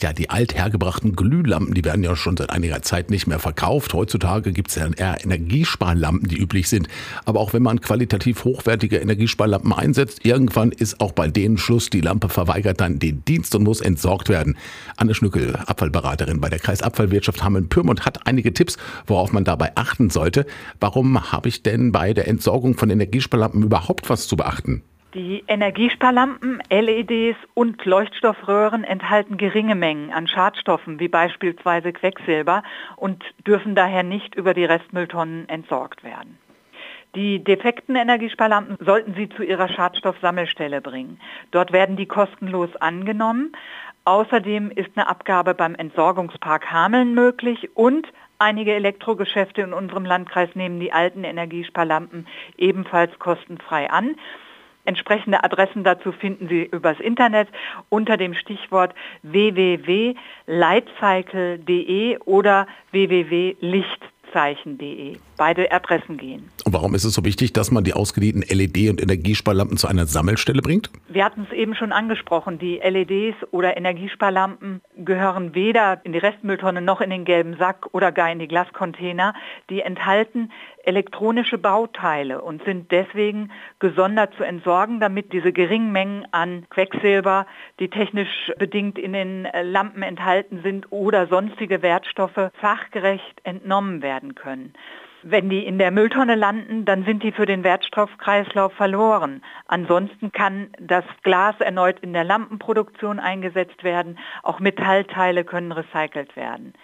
Ja, die althergebrachten Glühlampen, die werden ja schon seit einiger Zeit nicht mehr verkauft. Heutzutage gibt es ja eher Energiesparlampen, die üblich sind. Aber auch wenn man qualitativ hochwertige Energiesparlampen einsetzt, irgendwann ist auch bei denen Schluss. Die Lampe verweigert dann den Dienst und muss entsorgt werden. Anne Schnückel, Abfallberaterin bei der Kreisabfallwirtschaft Hameln-Pyrmont, hat einige Tipps, worauf man dabei achten sollte. Warum habe ich denn bei der Entsorgung von Energiesparlampen überhaupt was zu beachten? Die Energiesparlampen, LEDs und Leuchtstoffröhren enthalten geringe Mengen an Schadstoffen wie beispielsweise Quecksilber und dürfen daher nicht über die Restmülltonnen entsorgt werden. Die defekten Energiesparlampen sollten Sie zu Ihrer Schadstoffsammelstelle bringen. Dort werden die kostenlos angenommen. Außerdem ist eine Abgabe beim Entsorgungspark Hameln möglich und einige Elektrogeschäfte in unserem Landkreis nehmen die alten Energiesparlampen ebenfalls kostenfrei an. Entsprechende Adressen dazu finden Sie übers Internet unter dem Stichwort www.lightcycle.de oder www.licht Zeichen.de. Beide Adressen gehen. Und warum ist es so wichtig, dass man die ausgedienten LED- und Energiesparlampen zu einer Sammelstelle bringt? Wir hatten es eben schon angesprochen. Die LEDs oder Energiesparlampen gehören weder in die Restmülltonne noch in den gelben Sack oder gar in die Glascontainer. Die enthalten elektronische Bauteile und sind deswegen gesondert zu entsorgen, damit diese geringen Mengen an Quecksilber, die technisch bedingt in den Lampen enthalten sind oder sonstige Wertstoffe fachgerecht entnommen werden können. Wenn die in der Mülltonne landen, dann sind die für den Wertstoffkreislauf verloren. Ansonsten kann das Glas erneut in der Lampenproduktion eingesetzt werden. Auch Metallteile können recycelt werden.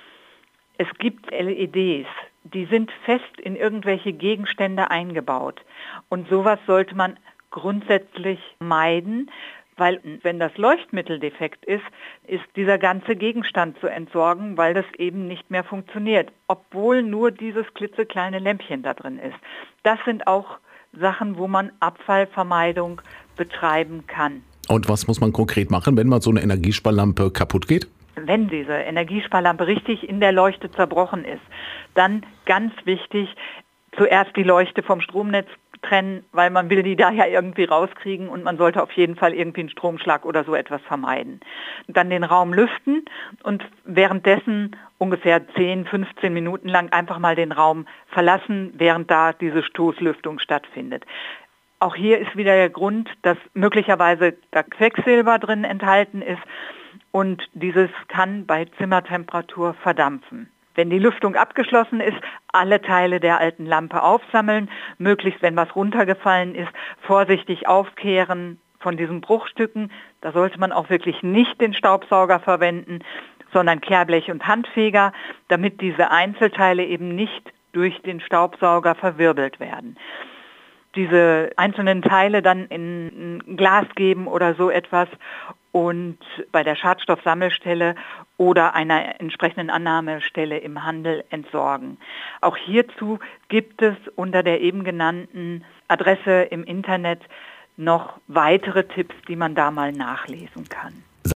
Es gibt LEDs, die sind fest in irgendwelche Gegenstände eingebaut. Und sowas sollte man grundsätzlich meiden, weil wenn das Leuchtmittel defekt ist, ist dieser ganze Gegenstand zu entsorgen, weil das eben nicht mehr funktioniert, obwohl nur dieses klitzekleine Lämpchen da drin ist. Das sind auch Sachen, wo man Abfallvermeidung betreiben kann. Und was muss man konkret machen, wenn mal so eine Energiesparlampe kaputt geht? wenn diese Energiesparlampe richtig in der Leuchte zerbrochen ist, dann ganz wichtig, zuerst die Leuchte vom Stromnetz trennen, weil man will die da ja irgendwie rauskriegen und man sollte auf jeden Fall irgendwie einen Stromschlag oder so etwas vermeiden. Dann den Raum lüften und währenddessen ungefähr 10, 15 Minuten lang einfach mal den Raum verlassen, während da diese Stoßlüftung stattfindet. Auch hier ist wieder der Grund, dass möglicherweise da Quecksilber drin enthalten ist und dieses kann bei Zimmertemperatur verdampfen. Wenn die Lüftung abgeschlossen ist, alle Teile der alten Lampe aufsammeln, möglichst, wenn was runtergefallen ist, vorsichtig aufkehren von diesen Bruchstücken. Da sollte man auch wirklich nicht den Staubsauger verwenden, sondern Kehrblech und Handfeger, damit diese Einzelteile eben nicht durch den Staubsauger verwirbelt werden diese einzelnen Teile dann in Glas geben oder so etwas und bei der Schadstoffsammelstelle oder einer entsprechenden Annahmestelle im Handel entsorgen. Auch hierzu gibt es unter der eben genannten Adresse im Internet noch weitere Tipps, die man da mal nachlesen kann.